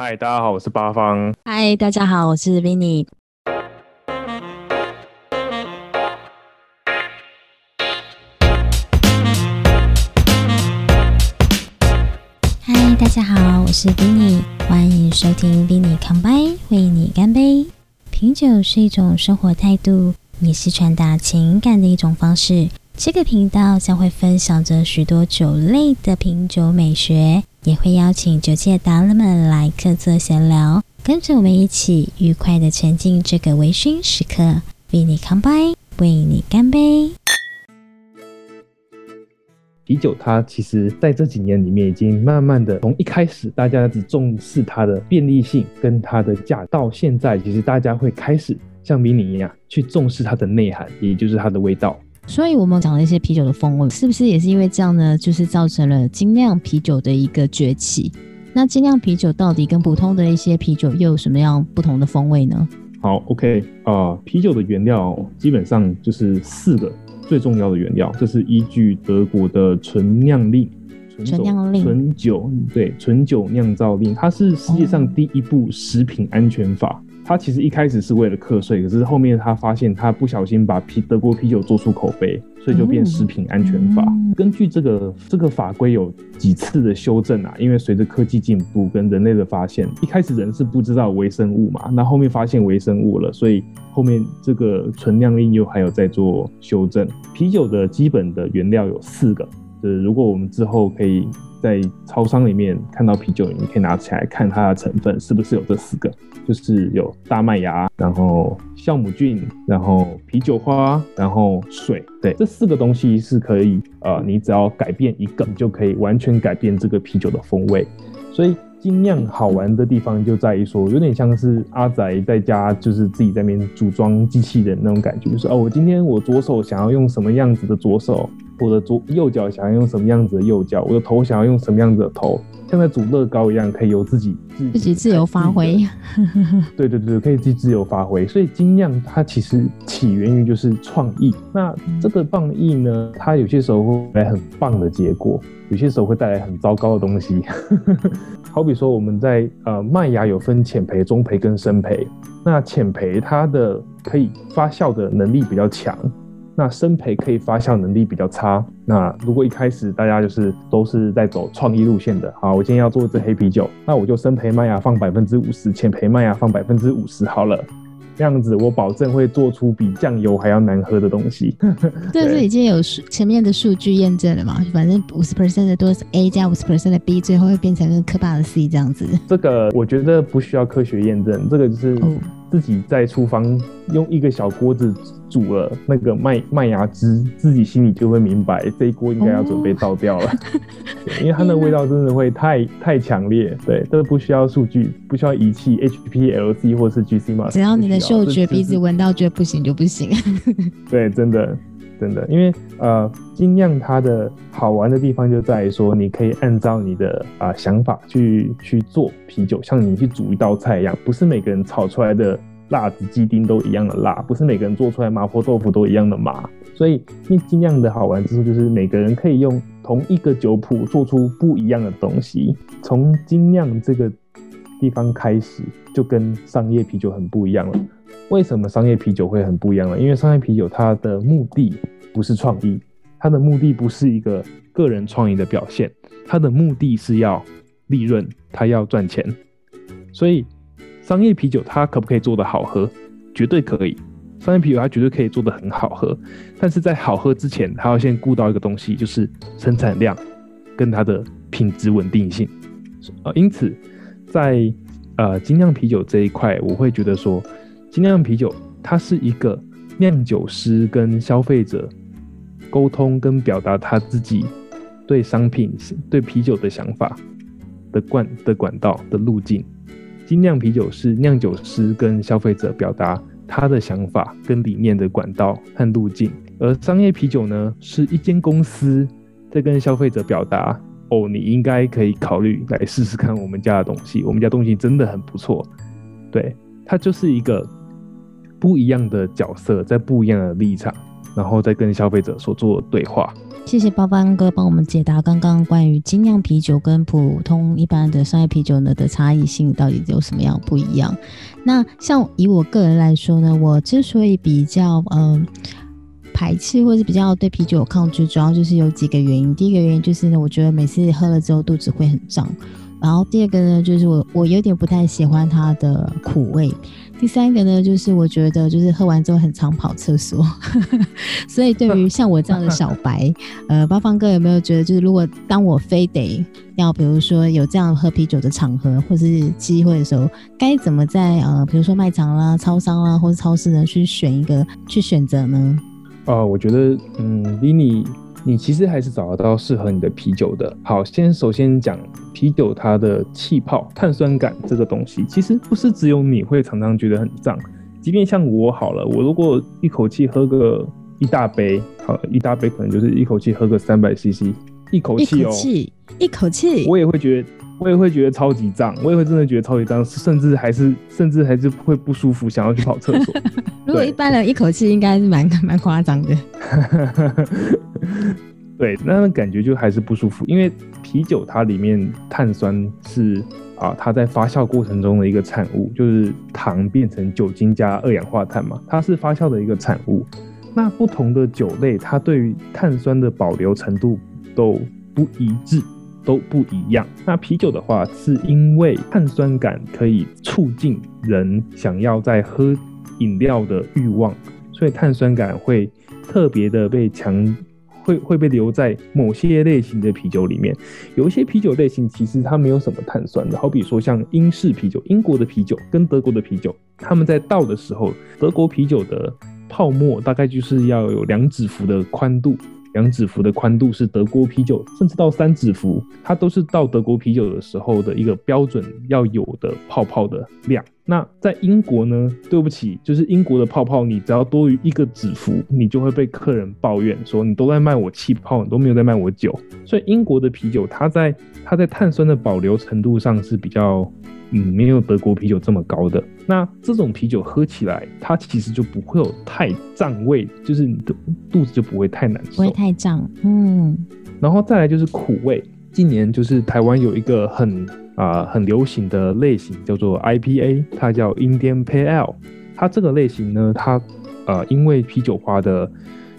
嗨，大家好，我是八方。嗨，大家好，我是 Vinny。嗨，大家好，我是 Vinny，欢迎收听 Vinny 康杯，为你干杯。品酒是一种生活态度，也是传达情感的一种方式。这个频道将会分享着许多酒类的品酒美学。也会邀请酒界达人们来客座闲聊，跟着我们一起愉快的沉浸这个微醺时刻。为你干杯，为你干杯。啤酒它其实在这几年里面，已经慢慢的从一开始大家只重视它的便利性跟它的价，到现在其实大家会开始像迷你一样去重视它的内涵，也就是它的味道。所以，我们讲了一些啤酒的风味，是不是也是因为这样呢？就是造成了精酿啤酒的一个崛起。那精酿啤酒到底跟普通的一些啤酒又有什么样不同的风味呢？好，OK 啊，啤酒的原料基本上就是四个最重要的原料，这是依据德国的纯酿令、纯酿令、纯酒对纯酒酿造令，它是世界上第一部食品安全法。他其实一开始是为了课税，可是后面他发现他不小心把啤德国啤酒做出口碑，所以就变食品安全法。根据这个这个法规有几次的修正啊，因为随着科技进步跟人类的发现，一开始人是不知道微生物嘛，那后面发现微生物了，所以后面这个存量应用还有在做修正。啤酒的基本的原料有四个，就是如果我们之后可以。在超商里面看到啤酒，你可以拿起来看它的成分是不是有这四个，就是有大麦芽，然后酵母菌，然后啤酒花，然后水。对，这四个东西是可以，呃，你只要改变一个，你就可以完全改变这个啤酒的风味。所以精酿好玩的地方就在于说，有点像是阿宅在家就是自己在那边组装机器人那种感觉，就是哦，我今天我左手想要用什么样子的左手。我的左右脚想要用什么样子的右脚，我的头想要用什么样子的头，像在组乐高一样，可以由自己自己自由发挥。对对对，可以自己自由发挥。所以精酿它其实起源于就是创意。那这个创意呢，它有些时候会带来很棒的结果，有些时候会带来很糟糕的东西。好比说我们在呃麦芽有分浅培、中培跟深培，那浅培它的可以发酵的能力比较强。那深培可以发酵能力比较差。那如果一开始大家就是都是在走创意路线的，好，我今天要做一支黑啤酒，那我就深培麦芽放百分之五十，浅培麦芽放百分之五十好了。这样子我保证会做出比酱油还要难喝的东西。这是已经有数前面的数据验证了嘛？反正五十 percent 的多是 A 加五十 percent 的 B，最后会变成可怕的 C 这样子。这个我觉得不需要科学验证，这个就是自己在厨房用一个小锅子。煮了那个麦麦芽汁，自己心里就会明白这一锅应该要准备倒掉了，因为它的味道真的会太太强烈。对，这个不需要数据，不需要仪器，HPLC 或是 GC 嘛，只要你的嗅觉鼻子闻到觉得不行就不行。对，真的真的，因为呃，精酿它的好玩的地方就在于说，你可以按照你的啊想法去去做啤酒，像你去煮一道菜一样，不是每个人炒出来的。辣子鸡丁都一样的辣，不是每个人做出来麻婆豆腐都一样的麻，所以那精酿的好玩之处就是每个人可以用同一个酒谱做出不一样的东西。从精酿这个地方开始，就跟商业啤酒很不一样了。为什么商业啤酒会很不一样呢？因为商业啤酒它的目的不是创意，它的目的不是一个个人创意的表现，它的目的是要利润，它要赚钱，所以。商业啤酒它可不可以做得好喝？绝对可以。商业啤酒它绝对可以做得很好喝，但是在好喝之前，它要先顾到一个东西，就是生产量跟它的品质稳定性。呃，因此在呃精酿啤酒这一块，我会觉得说，精酿啤酒它是一个酿酒师跟消费者沟通跟表达他自己对商品、对啤酒的想法的管的管道的路径。精酿啤酒是酿酒师跟消费者表达他的想法跟理念的管道和路径，而商业啤酒呢，是一间公司在跟消费者表达：哦，你应该可以考虑来试试看我们家的东西，我们家东西真的很不错。对，它就是一个不一样的角色，在不一样的立场然后再跟消费者所做对话。谢谢包包哥帮我们解答刚刚关于精酿啤酒跟普通一般的商业啤酒呢的差异性到底有什么样不一样。那像以我个人来说呢，我之所以比较嗯排斥或是比较对啤酒有抗拒，主要就是有几个原因。第一个原因就是呢，我觉得每次喝了之后肚子会很胀。然后第二个呢，就是我我有点不太喜欢它的苦味。第三个呢，就是我觉得就是喝完之后很常跑厕所，所以对于像我这样的小白，呃，八方哥有没有觉得，就是如果当我非得要，比如说有这样喝啤酒的场合或是机会的时候，该怎么在呃，比如说卖场啦、超商啦或者超市呢，去选一个去选择呢？啊，我觉得，嗯，Vinny。你其实还是找得到适合你的啤酒的。好，先首先讲啤酒它的气泡、碳酸感这个东西，其实不是只有你会常常觉得很胀，即便像我好了，我如果一口气喝个一大杯，好，一大杯可能就是一口气喝个三百 CC，一口气哦，一口气，我也会觉得。我也会觉得超级胀，我也会真的觉得超级胀，甚至还是甚至还是会不舒服，想要去跑厕所。如果一般人一口气应该是蛮蛮夸张的。对，那感觉就还是不舒服，因为啤酒它里面碳酸是啊，它在发酵过程中的一个产物，就是糖变成酒精加二氧化碳嘛，它是发酵的一个产物。那不同的酒类，它对于碳酸的保留程度都不一致。都不一样。那啤酒的话，是因为碳酸感可以促进人想要在喝饮料的欲望，所以碳酸感会特别的被强，会会被留在某些类型的啤酒里面。有一些啤酒类型其实它没有什么碳酸的，好比说像英式啤酒、英国的啤酒跟德国的啤酒，他们在倒的时候，德国啤酒的泡沫大概就是要有两指幅的宽度。两指幅的宽度是德国啤酒，甚至到三指幅，它都是到德国啤酒的时候的一个标准要有的泡泡的量。那在英国呢？对不起，就是英国的泡泡，你只要多于一个指符，你就会被客人抱怨说你都在卖我气泡，你都没有在卖我酒。所以英国的啤酒，它在它在碳酸的保留程度上是比较。嗯，没有德国啤酒这么高的。那这种啤酒喝起来，它其实就不会有太胀味，就是你的肚子就不会太难受，不会太胀。嗯，然后再来就是苦味。今年就是台湾有一个很啊很流行的类型叫做 IPA，它叫 Indian Pale。它这个类型呢，它呃因为啤酒花的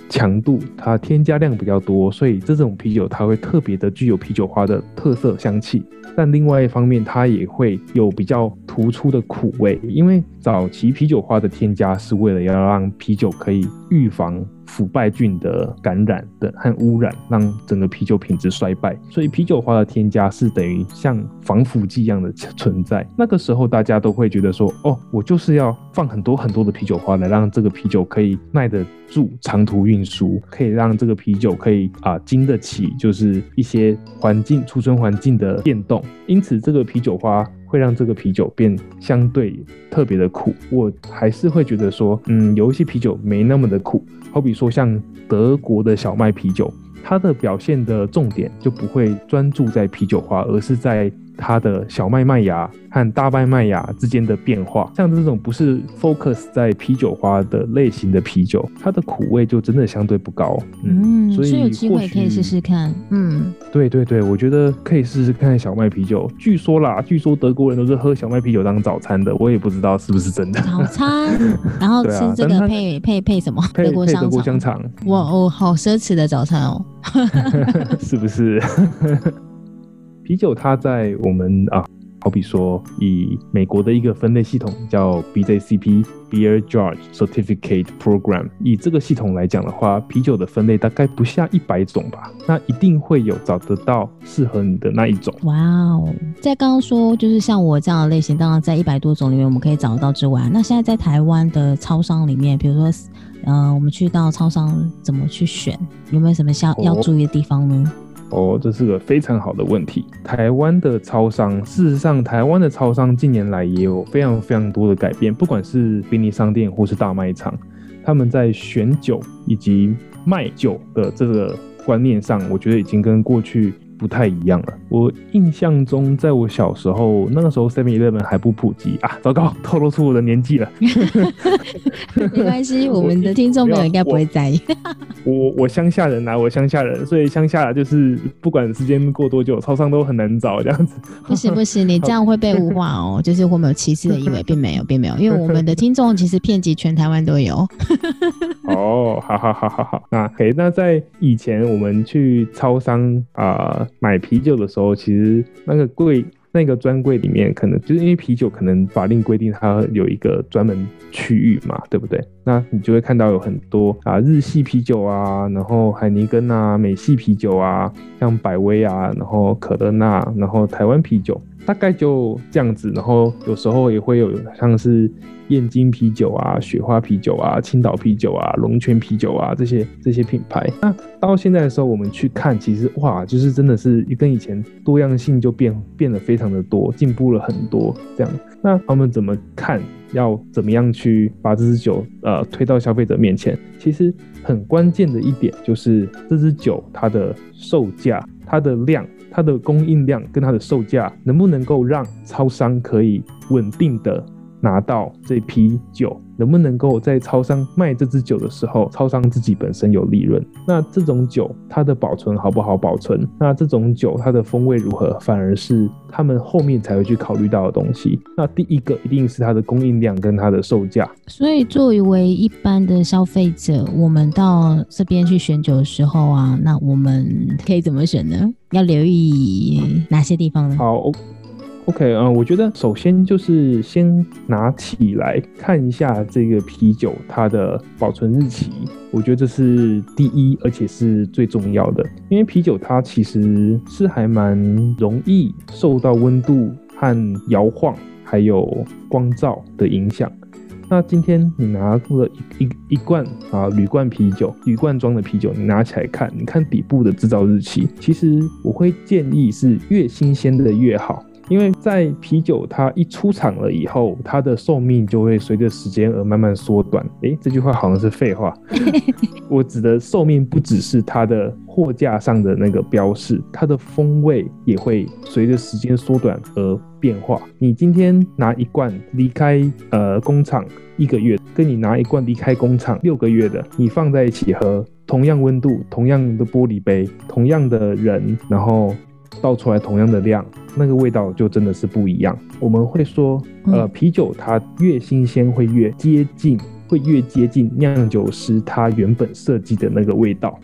强度，它添加量比较多，所以这种啤酒它会特别的具有啤酒花的特色香气。但另外一方面，它也会有比较突出的苦味，因为早期啤酒花的添加是为了要让啤酒可以预防。腐败菌的感染的和污染，让整个啤酒品质衰败。所以啤酒花的添加是等于像防腐剂一样的存在。那个时候大家都会觉得说，哦，我就是要放很多很多的啤酒花来让这个啤酒可以耐得住长途运输，可以让这个啤酒可以啊经得起就是一些环境储存环境的变动。因此这个啤酒花会让这个啤酒变相对特别的苦。我还是会觉得说，嗯，有一些啤酒没那么的苦。好比说，像德国的小麦啤酒，它的表现的重点就不会专注在啤酒花，而是在。它的小麦麦芽和大麦麦芽之间的变化，像这种不是 focus 在啤酒花的类型的啤酒，它的苦味就真的相对不高。嗯，所以有机会可以试试看。嗯，对对对，我觉得可以试试看小麦啤酒。据说啦，据说德国人都是喝小麦啤酒当早餐的，我也不知道是不是真的。早餐，然后吃这个配配配什么？德国香肠。德国香肠。哇哦，好奢侈的早餐哦。是不是？啤酒它在我们啊，好比说以美国的一个分类系统叫 BJCP Beer Judge Certificate Program，以这个系统来讲的话，啤酒的分类大概不下一百种吧，那一定会有找得到适合你的那一种。哇哦，在刚刚说就是像我这样的类型，当然在一百多种里面我们可以找得到之外，那现在在台湾的超商里面，比如说，呃，我们去到超商怎么去选，有没有什么要要注意的地方呢？哦，哦这是个非常好的问题。台湾的超商，事实上，台湾的超商近年来也有非常非常多的改变，不管是便利商店或是大卖场，他们在选酒以及卖酒的这个观念上，我觉得已经跟过去不太一样了。我印象中，在我小时候，那个时候 Seven Eleven 还不普及啊，糟糕，透露出我的年纪了。没关系，我们的听众朋友应该不会在意。我我乡下人啊，我乡下人，所以乡下就是不管时间过多久，超商都很难找这样子。不行不行，你这样会被物化哦，就是会没有歧视的意味，并没有并没有，因为我们的听众其实遍及全台湾都有。哦，好好好好好，那可以，那在以前我们去超商啊买啤酒的时候，其实那个柜那个专柜里面，可能就是因为啤酒可能法令规定它有一个专门区域嘛，对不对？那你就会看到有很多啊日系啤酒啊，然后海尼根啊，美系啤酒啊，像百威啊，然后可乐纳，然后台湾啤酒。大概就这样子，然后有时候也会有像是燕京啤酒啊、雪花啤酒啊、青岛啤酒啊、龙泉啤酒啊这些这些品牌。那到现在的时候，我们去看，其实哇，就是真的是跟以前多样性就变变得非常的多，进步了很多。这样，那他们怎么看？要怎么样去把这支酒呃推到消费者面前？其实很关键的一点就是这支酒它的售价、它的量。它的供应量跟它的售价能不能够让超商可以稳定的拿到这批酒？能不能够在超商卖这支酒的时候，超商自己本身有利润？那这种酒它的保存好不好保存？那这种酒它的风味如何？反而是他们后面才会去考虑到的东西。那第一个一定是它的供应量跟它的售价。所以作为一般的消费者，我们到这边去选酒的时候啊，那我们可以怎么选呢？要留意哪些地方呢？好。OK，嗯，我觉得首先就是先拿起来看一下这个啤酒它的保存日期，我觉得这是第一，而且是最重要的。因为啤酒它其实是还蛮容易受到温度和摇晃，还有光照的影响。那今天你拿了一一一罐啊铝罐啤酒，铝罐装的啤酒，你拿起来看，你看底部的制造日期，其实我会建议是越新鲜的越好。因为在啤酒它一出厂了以后，它的寿命就会随着时间而慢慢缩短。诶，这句话好像是废话。我指的寿命不只是它的货架上的那个标示，它的风味也会随着时间缩短而变化。你今天拿一罐离开呃工厂一个月，跟你拿一罐离开工厂六个月的，你放在一起喝，同样温度，同样的玻璃杯，同样的人，然后。倒出来同样的量，那个味道就真的是不一样。我们会说，呃，啤酒它越新鲜会越接近，会越接近酿酒师他原本设计的那个味道。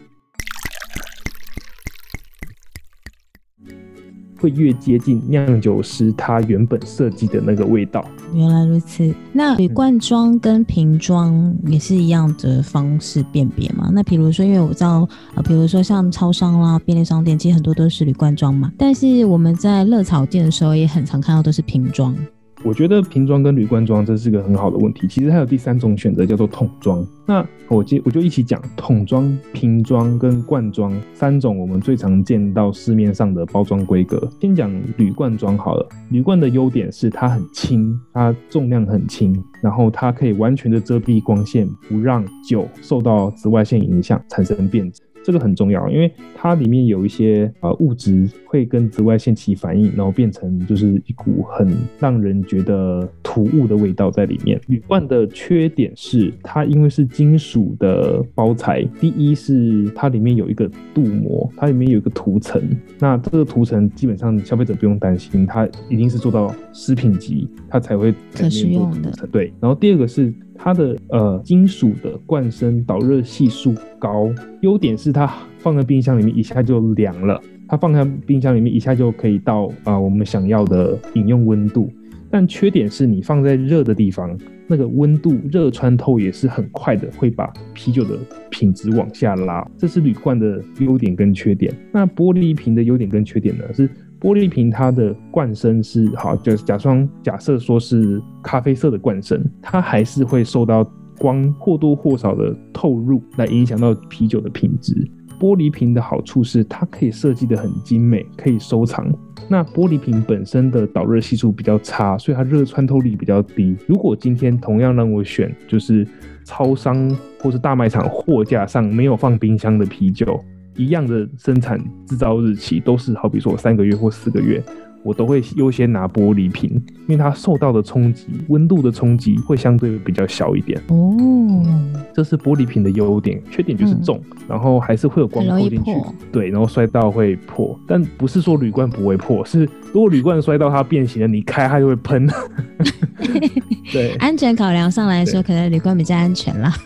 会越接近酿酒师他原本设计的那个味道。原来如此，那铝罐装跟瓶装也是一样的方式辨别吗？那比如说，因为我知道，呃，比如说像超商啦、便利商店，其实很多都是铝罐装嘛。但是我们在乐草店的时候，也很常看到都是瓶装。我觉得瓶装跟铝罐装这是个很好的问题。其实还有第三种选择，叫做桶装。那我接我就一起讲桶装、瓶装跟罐装三种我们最常见到市面上的包装规格。先讲铝罐装好了。铝罐的优点是它很轻，它重量很轻，然后它可以完全的遮蔽光线，不让酒受到紫外线影响产生变质。这个很重要，因为它里面有一些呃物质会跟紫外线起反应，然后变成就是一股很让人觉得突兀的味道在里面。铝罐的缺点是它因为是金属的包材，第一是它里面有一个镀膜，它里面有一个涂层，那这个涂层基本上消费者不用担心，它一定是做到食品级，它才会可食用的。对，然后第二个是。它的呃金属的罐身导热系数高，优点是它放在冰箱里面一下就凉了，它放在冰箱里面一下就可以到啊我们想要的饮用温度。但缺点是你放在热的地方，那个温度热穿透也是很快的，会把啤酒的品质往下拉。这是铝罐的优点跟缺点。那玻璃瓶的优点跟缺点呢？是。玻璃瓶它的罐身是好，就是假装假设说是咖啡色的罐身，它还是会受到光或多或少的透入，来影响到啤酒的品质。玻璃瓶的好处是它可以设计的很精美，可以收藏。那玻璃瓶本身的导热系数比较差，所以它热穿透力比较低。如果今天同样让我选，就是超商或是大卖场货架上没有放冰箱的啤酒。一样的生产制造日期，都是好比说三个月或四个月。我都会优先拿玻璃瓶，因为它受到的冲击、温度的冲击会相对比较小一点。哦，这是玻璃瓶的优点，缺点就是重，然后还是会有光透进去。对，然后摔到会破，但不是说铝罐不会破，是如果铝罐摔到它变形了，你开它就会喷。对，安全考量上来说，可能铝罐比较安全啦。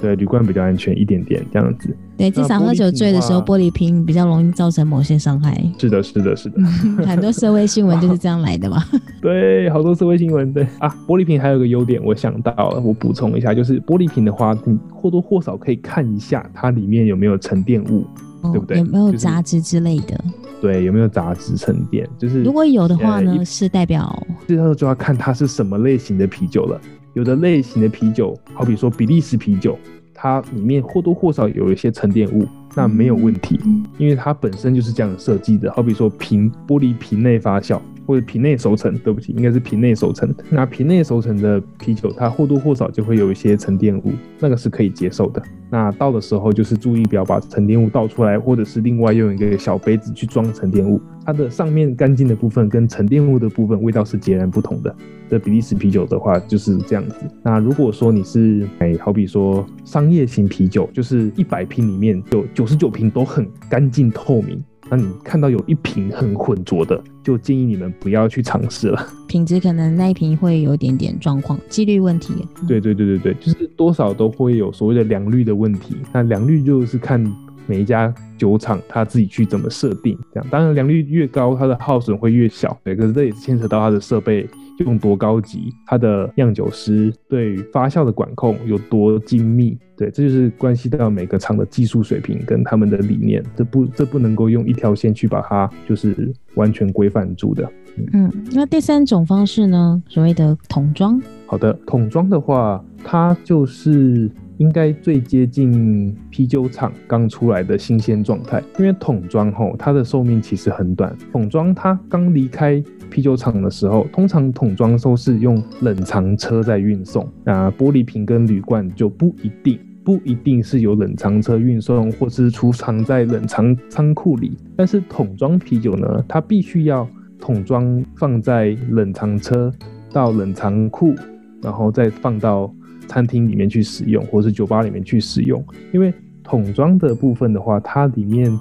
对，铝罐比较安全一点点，这样子。对，至少喝酒醉的时候，玻璃瓶比较容易造成某些伤害。是的，是的，是的。很多社会新闻就是这样来的嘛。对，好多社会新闻。对啊，玻璃瓶还有个优点，我想到了，我补充一下，就是玻璃瓶的话，你或多或少可以看一下它里面有没有沉淀物，对不对？有没有杂质之类的？对，有没有杂质沉淀？就是如果有的话呢，是代表。这时候就要看它是什么类型的啤酒了。有的类型的啤酒，好比说比利时啤酒，它里面或多或少有一些沉淀物，那没有问题，因为它本身就是这样设计的。好比说瓶玻璃瓶内发酵或者瓶内熟成，对不起，应该是瓶内熟成。那瓶内熟成的啤酒，它或多或少就会有一些沉淀物，那个是可以接受的。那倒的时候就是注意不要把沉淀物倒出来，或者是另外用一个小杯子去装沉淀物。它的上面干净的部分跟沉淀物的部分味道是截然不同的。这比利时啤酒的话就是这样子。那如果说你是哎，好比说商业型啤酒，就是一百瓶里面有九十九瓶都很干净透明，那你看到有一瓶很浑浊的，就建议你们不要去尝试了。品质可能那一瓶会有点点状况，几率问题。对对对对对，就是多少都会有所谓的良率的问题。那良率就是看。每一家酒厂他自己去怎么设定，这样当然良率越高，它的耗损会越小。对，可是这也是牵扯到它的设备用多高级，它的酿酒师对发酵的管控有多精密。对，这就是关系到每个厂的技术水平跟他们的理念，这不这不能够用一条线去把它就是完全规范住的。嗯，那第三种方式呢？所谓的桶装。好的，桶装的话，它就是。应该最接近啤酒厂刚出来的新鲜状态，因为桶装吼它的寿命其实很短。桶装它刚离开啤酒厂的时候，通常桶装都是用冷藏车在运送，那玻璃瓶跟铝罐就不一定，不一定是有冷藏车运送，或是储藏在冷藏仓库里。但是桶装啤酒呢，它必须要桶装放在冷藏车到冷藏库，然后再放到。餐厅里面去使用，或是酒吧里面去使用，因为桶装的部分的话，它里面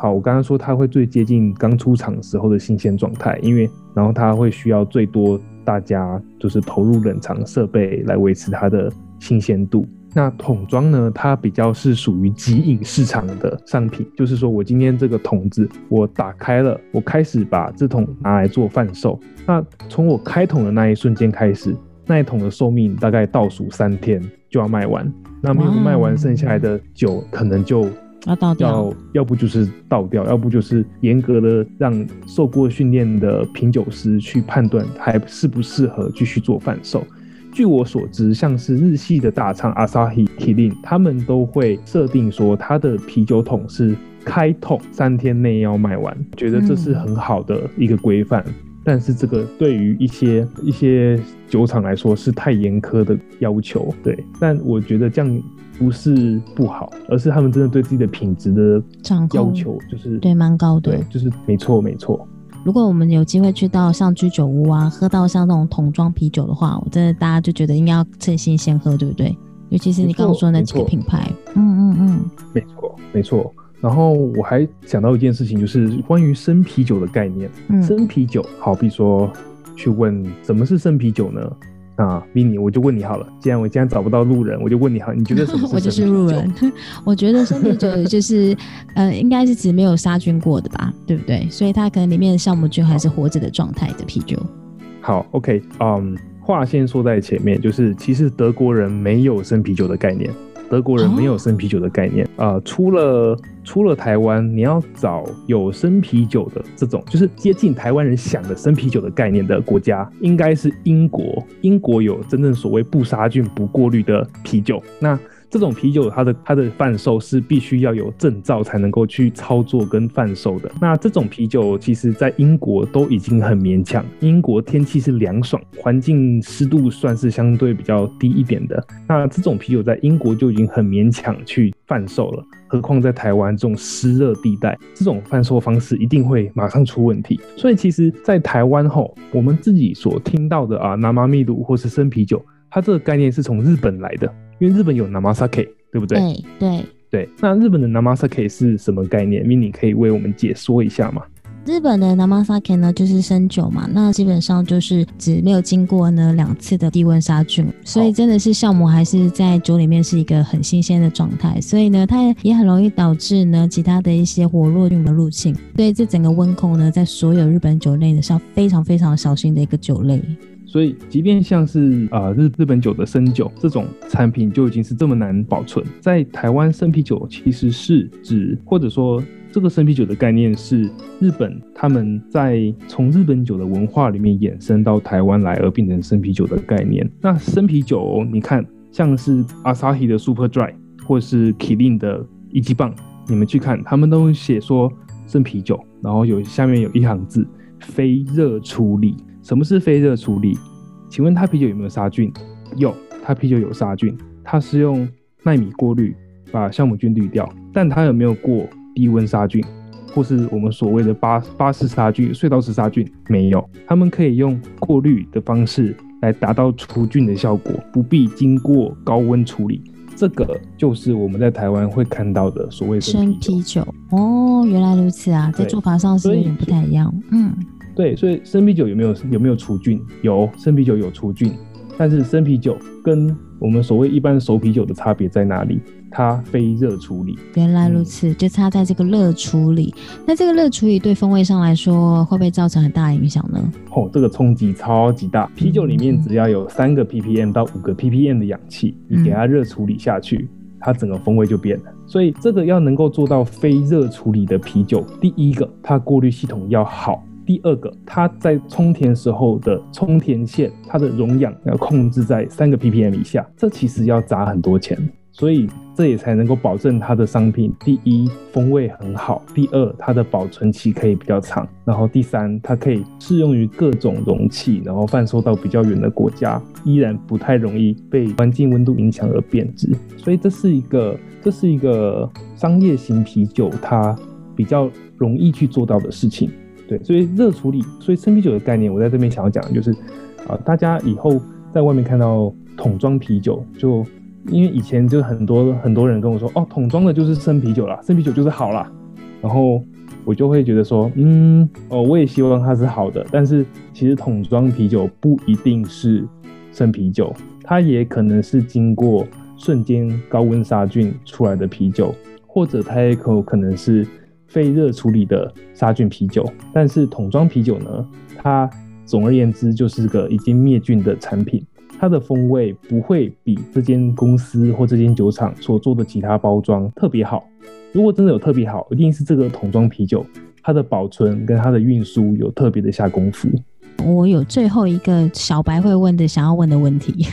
好，我刚刚说它会最接近刚出厂时候的新鲜状态，因为然后它会需要最多大家就是投入冷藏设备来维持它的新鲜度。那桶装呢，它比较是属于极饮市场的商品，就是说我今天这个桶子我打开了，我开始把这桶拿来做贩售，那从我开桶的那一瞬间开始。那一桶的寿命大概倒数三天就要卖完，那没有卖完，剩下来的酒可能就要倒掉，要要不就是倒掉，要不就是严格的让受过训练的品酒师去判断还适不适合继续做贩售。据我所知，像是日系的大厂 Asahi Kirin，他们都会设定说，他的啤酒桶是开桶三天内要卖完，觉得这是很好的一个规范。但是这个对于一些一些酒厂来说是太严苛的要求，对。但我觉得这样不是不好，而是他们真的对自己的品质的要求就是对蛮高的，对，就是没错没错。如果我们有机会去到像居酒屋啊，喝到像那种桶装啤酒的话，我真的大家就觉得应该要趁新鲜喝，对不对？尤其是你刚刚说那几个品牌，嗯嗯嗯，没错没错。然后我还想到一件事情，就是关于生啤酒的概念。生啤酒，好比说去问什么是生啤酒呢？啊，Vinny，我就问你好了。既然我今天找不到路人，我就问你好，你觉得什么是 我就是路人。我觉得生啤酒就是，呃，应该是指没有杀菌过的吧，对不对？所以它可能里面的酵母菌还是活着的状态的啤酒。好，OK，嗯，话先说在前面，就是其实德国人没有生啤酒的概念。德国人没有生啤酒的概念啊，除了除了台湾，你要找有生啤酒的这种，就是接近台湾人想的生啤酒的概念的国家，应该是英国。英国有真正所谓不杀菌、不过滤的啤酒。那这种啤酒它的它的贩售是必须要有证照才能够去操作跟贩售的。那这种啤酒其实在英国都已经很勉强，英国天气是凉爽，环境湿度算是相对比较低一点的。那这种啤酒在英国就已经很勉强去贩售了，何况在台湾这种湿热地带，这种贩售方式一定会马上出问题。所以其实，在台湾后，我们自己所听到的啊，南麻密度或是生啤酒，它这个概念是从日本来的，因为日本有 Namasake，对不对？对对对。那日本的 Namasake 是什么概念？Mini 可以为我们解说一下吗？日本的 Namasake 呢，就是生酒嘛，那基本上就是指没有经过呢两次的低温杀菌，所以真的是酵母还是在酒里面是一个很新鲜的状态，所以呢，它也很容易导致呢其他的一些活络菌的入侵。所以这整个温控呢，在所有日本酒类呢是要非常非常小心的一个酒类。所以，即便像是啊日日本酒的生酒这种产品，就已经是这么难保存，在台湾生啤酒其实是指或者说。这个生啤酒的概念是日本他们在从日本酒的文化里面衍生到台湾来而变成生啤酒的概念。那生啤酒，你看像是 Asahi 的 Super Dry 或是 Kirin 的一级棒，你们去看，他们都写说生啤酒，然后有下面有一行字非热处理。什么是非热处理？请问它啤酒有没有杀菌？有，它啤酒有杀菌，它是用纳米过滤把酵母菌滤掉，但它有没有过？低温杀菌，或是我们所谓的巴巴氏杀菌、隧道式杀菌，没有。他们可以用过滤的方式来达到除菌的效果，不必经过高温处理。这个就是我们在台湾会看到的所谓生啤酒。哦，原来如此啊，在做法上是有点不太一样。嗯，对，所以生啤酒有没有有没有除菌？有，生啤酒有除菌，但是生啤酒跟我们所谓一般熟啤酒的差别在哪里？它非热处理，原来如此，就差在这个热处理。那这个热处理对风味上来说，会不会造成很大的影响呢？哦，这个冲击超级大。啤酒里面只要有三个 ppm 到五个 ppm 的氧气，你给它热处理下去，它整个风味就变了。所以这个要能够做到非热处理的啤酒，第一个它过滤系统要好，第二个它在充填时候的充填线，它的容氧要控制在三个 ppm 以下，这其实要砸很多钱。所以这也才能够保证它的商品，第一风味很好，第二它的保存期可以比较长，然后第三它可以适用于各种容器，然后贩售到比较远的国家，依然不太容易被环境温度影响而变质。所以这是一个这是一个商业型啤酒它比较容易去做到的事情。对，所以热处理，所以生啤酒的概念，我在这边想要讲的就是，啊，大家以后在外面看到桶装啤酒就。因为以前就很多很多人跟我说，哦，桶装的就是生啤酒啦，生啤酒就是好啦。然后我就会觉得说，嗯，哦，我也希望它是好的，但是其实桶装啤酒不一定是生啤酒，它也可能是经过瞬间高温杀菌出来的啤酒，或者它也可可能是非热处理的杀菌啤酒。但是桶装啤酒呢，它总而言之就是个已经灭菌的产品。它的风味不会比这间公司或这间酒厂所做的其他包装特别好。如果真的有特别好，一定是这个桶装啤酒，它的保存跟它的运输有特别的下功夫。我有最后一个小白会问的想要问的问题，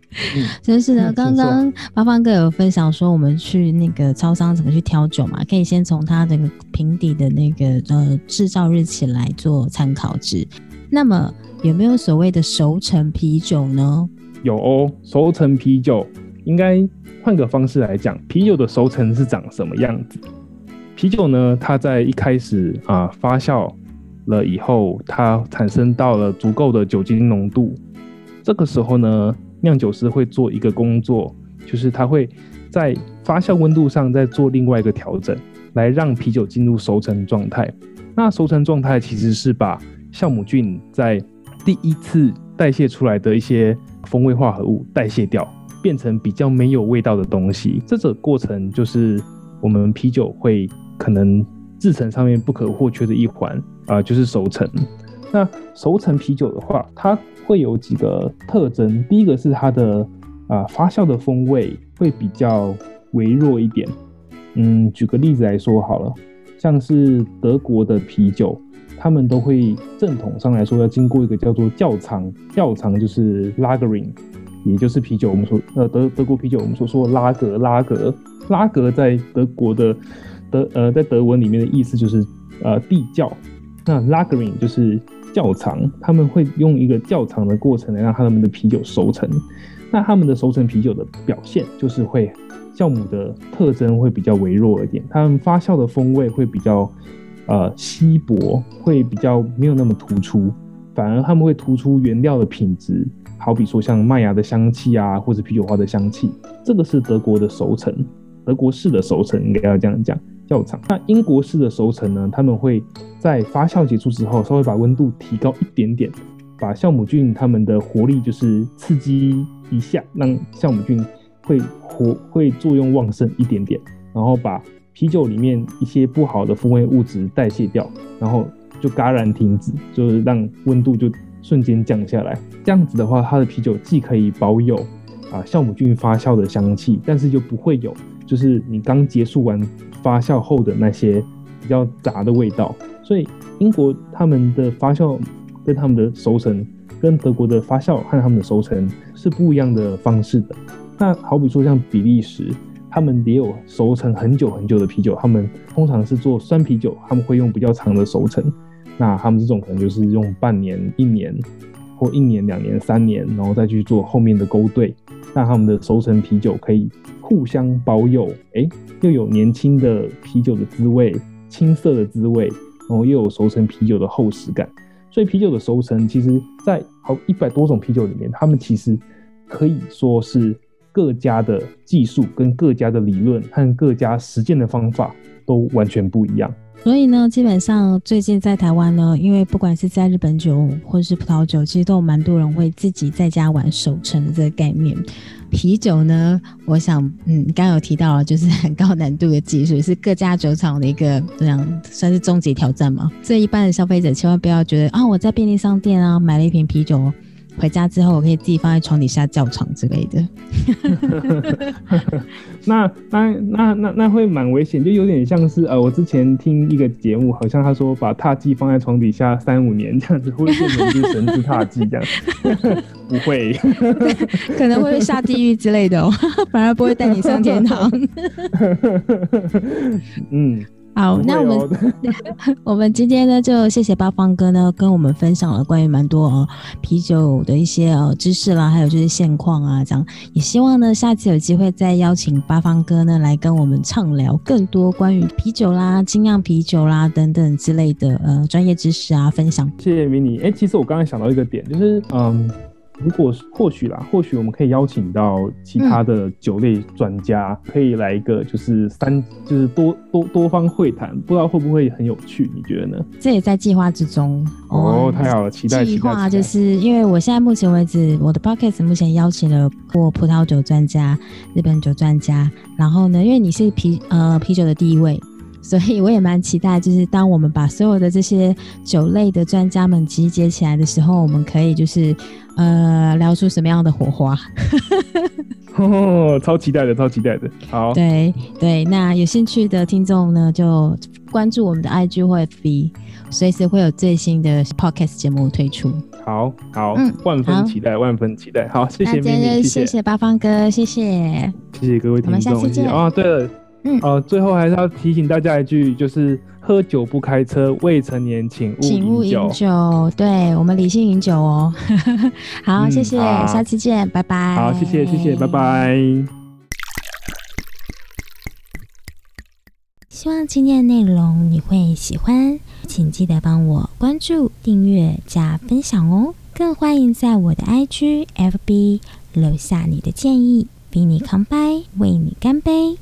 就是呢，刚刚八方哥有分享说，我们去那个超商怎么去挑酒嘛？可以先从它的瓶底的那个呃制造日期来做参考值。那么有没有所谓的熟成啤酒呢？有哦，熟成啤酒应该换个方式来讲，啤酒的熟成是长什么样子？啤酒呢，它在一开始啊发酵了以后，它产生到了足够的酒精浓度，这个时候呢，酿酒师会做一个工作，就是他会在发酵温度上再做另外一个调整，来让啤酒进入熟成状态。那熟成状态其实是把酵母菌在第一次代谢出来的一些风味化合物代谢掉，变成比较没有味道的东西。这个过程就是我们啤酒会可能制成上面不可或缺的一环啊，就是熟成。那熟成啤酒的话，它会有几个特征。第一个是它的啊发酵的风味会比较微弱一点。嗯，举个例子来说好了，像是德国的啤酒。他们都会正统上来说要经过一个叫做窖藏，窖藏就是 lagering，也就是啤酒，我们说呃德德国啤酒，我们所说的拉格拉格拉格在德国的德呃在德文里面的意思就是呃地窖，那 lagering 就是窖藏，他们会用一个窖藏的过程来让他们的啤酒熟成。那他们的熟成啤酒的表现就是会酵母的特征会比较微弱一点，他们发酵的风味会比较呃稀薄，会比较没有那么突出，反而他们会突出原料的品质，好比说像麦芽的香气啊，或者啤酒花的香气，这个是德国的熟成，德国式的熟成应该要这样讲，较长。那英国式的熟成呢，他们会在发酵结束之后，稍微把温度提高一点点，把酵母菌它们的活力就是刺激。一下让酵母菌会活会作用旺盛一点点，然后把啤酒里面一些不好的风味物质代谢掉，然后就戛然停止，就是让温度就瞬间降下来。这样子的话，它的啤酒既可以保有啊酵母菌发酵的香气，但是又不会有就是你刚结束完发酵后的那些比较杂的味道。所以英国他们的发酵跟他们的熟成。跟德国的发酵和他们的熟成是不一样的方式的。那好比说像比利时，他们也有熟成很久很久的啤酒，他们通常是做酸啤酒，他们会用比较长的熟成。那他们这种可能就是用半年、一年或一年、两年、三年，然后再去做后面的勾兑。那他们的熟成啤酒可以互相保有，哎，又有年轻的啤酒的滋味、青涩的滋味，然后又有熟成啤酒的厚实感。所以啤酒的熟成，其实，在好一百多种啤酒里面，他们其实可以说是各家的技术、跟各家的理论和各家实践的方法都完全不一样。所以呢，基本上最近在台湾呢，因为不管是在日本酒或者是葡萄酒，其实都有蛮多人会自己在家玩熟成的这个概念。啤酒呢，我想，嗯，刚有提到了，就是很高难度的技术，是各家酒厂的一个这样算是终极挑战嘛。所以一般的消费者千万不要觉得啊，我在便利商店啊买了一瓶啤酒。回家之后，我可以自己放在床底下叫床之类的。那那那那那会蛮危险，就有点像是呃，我之前听一个节目，好像他说把踏剂放在床底下三五年这样子，会变成是神之踏剂这样。不会，可能会下地狱之类的哦，反而不会带你上天堂。嗯。好，那我们 我们今天呢，就谢谢八方哥呢，跟我们分享了关于蛮多哦啤酒的一些呃知识啦，还有就是现况啊，这样也希望呢，下次有机会再邀请八方哥呢来跟我们畅聊更多关于啤酒啦、精酿啤酒啦等等之类的呃专业知识啊分享。谢谢迷你，哎，其实我刚才想到一个点，就是嗯。如果或许啦，或许我们可以邀请到其他的酒类专家，可以来一个就是三就是多多多方会谈，不知道会不会很有趣？你觉得呢？这也在计划之中哦，太好了，期待计划就是因为我现在目前为止，我的 podcast 目前邀请了过葡萄酒专家、日本酒专家，然后呢，因为你是啤呃啤酒的第一位。所以我也蛮期待，就是当我们把所有的这些酒类的专家们集结起来的时候，我们可以就是呃聊出什么样的火花？哦，超期待的，超期待的。好，对对，那有兴趣的听众呢，就关注我们的 IG 或 FB，随时会有最新的 Podcast 节目推出。好好，嗯，万分期待，万分期待。好，谢谢明明，谢谢八方哥，谢谢，谢谢各位听众，我们下次见。哦，对了。哦，最后还是要提醒大家一句，就是喝酒不开车，未成年请勿饮酒。对我们理性饮酒哦。好，谢谢，下次见，拜拜。好，谢谢，谢谢，拜拜。希望今天的内容你会喜欢，请记得帮我关注、订阅、加分享哦。更欢迎在我的 IG、FB 留下你的建议，比你康拜，为你干杯。